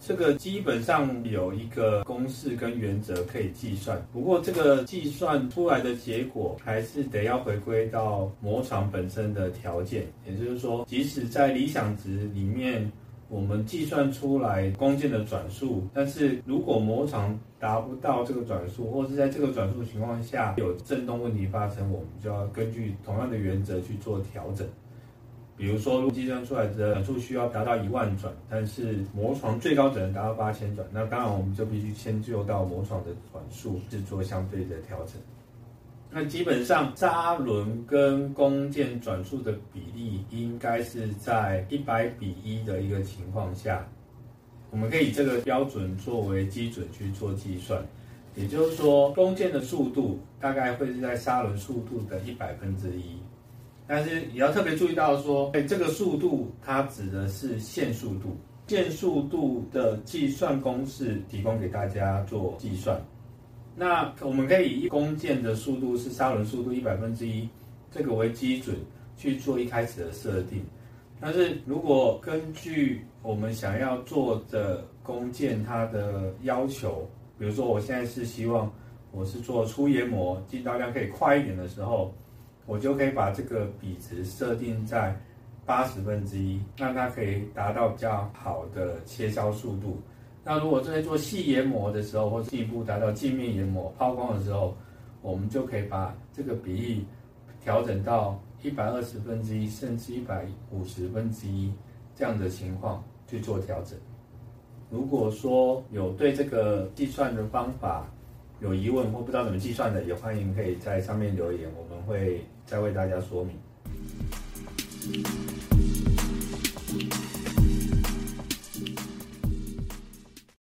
这个基本上有一个公式跟原则可以计算，不过这个计算出来的结果还是得要回归到模床本身的条件，也就是说，即使在理想值里面。我们计算出来弓箭的转速，但是如果模场达不到这个转速，或是在这个转速情况下有振动问题发生，我们就要根据同样的原则去做调整。比如说，计算出来的转速需要达到一万转，但是磨床最高只能达到八千转，那当然我们就必须迁就到磨床的转速，制作相对的调整。那基本上扎轮跟弓箭转速的比例应该是在一百比一的一个情况下，我们可以以这个标准作为基准去做计算。也就是说，弓箭的速度大概会是在砂轮速度的一百分之一。但是也要特别注意到说，哎，这个速度它指的是线速度，线速度的计算公式提供给大家做计算。那我们可以以一弓箭的速度是砂轮速度一百分之一，这个为基准去做一开始的设定。但是如果根据我们想要做的弓箭它的要求，比如说我现在是希望我是做粗研磨，进刀量可以快一点的时候，我就可以把这个比值设定在八十分之一，让它可以达到比较好的切削速度。那如果正在做细研磨的时候，或进一步达到镜面研磨抛光的时候，我们就可以把这个比例调整到一百二十分之一，甚至一百五十分之一这样的情况去做调整。如果说有对这个计算的方法有疑问或不知道怎么计算的，也欢迎可以在上面留言，我们会再为大家说明。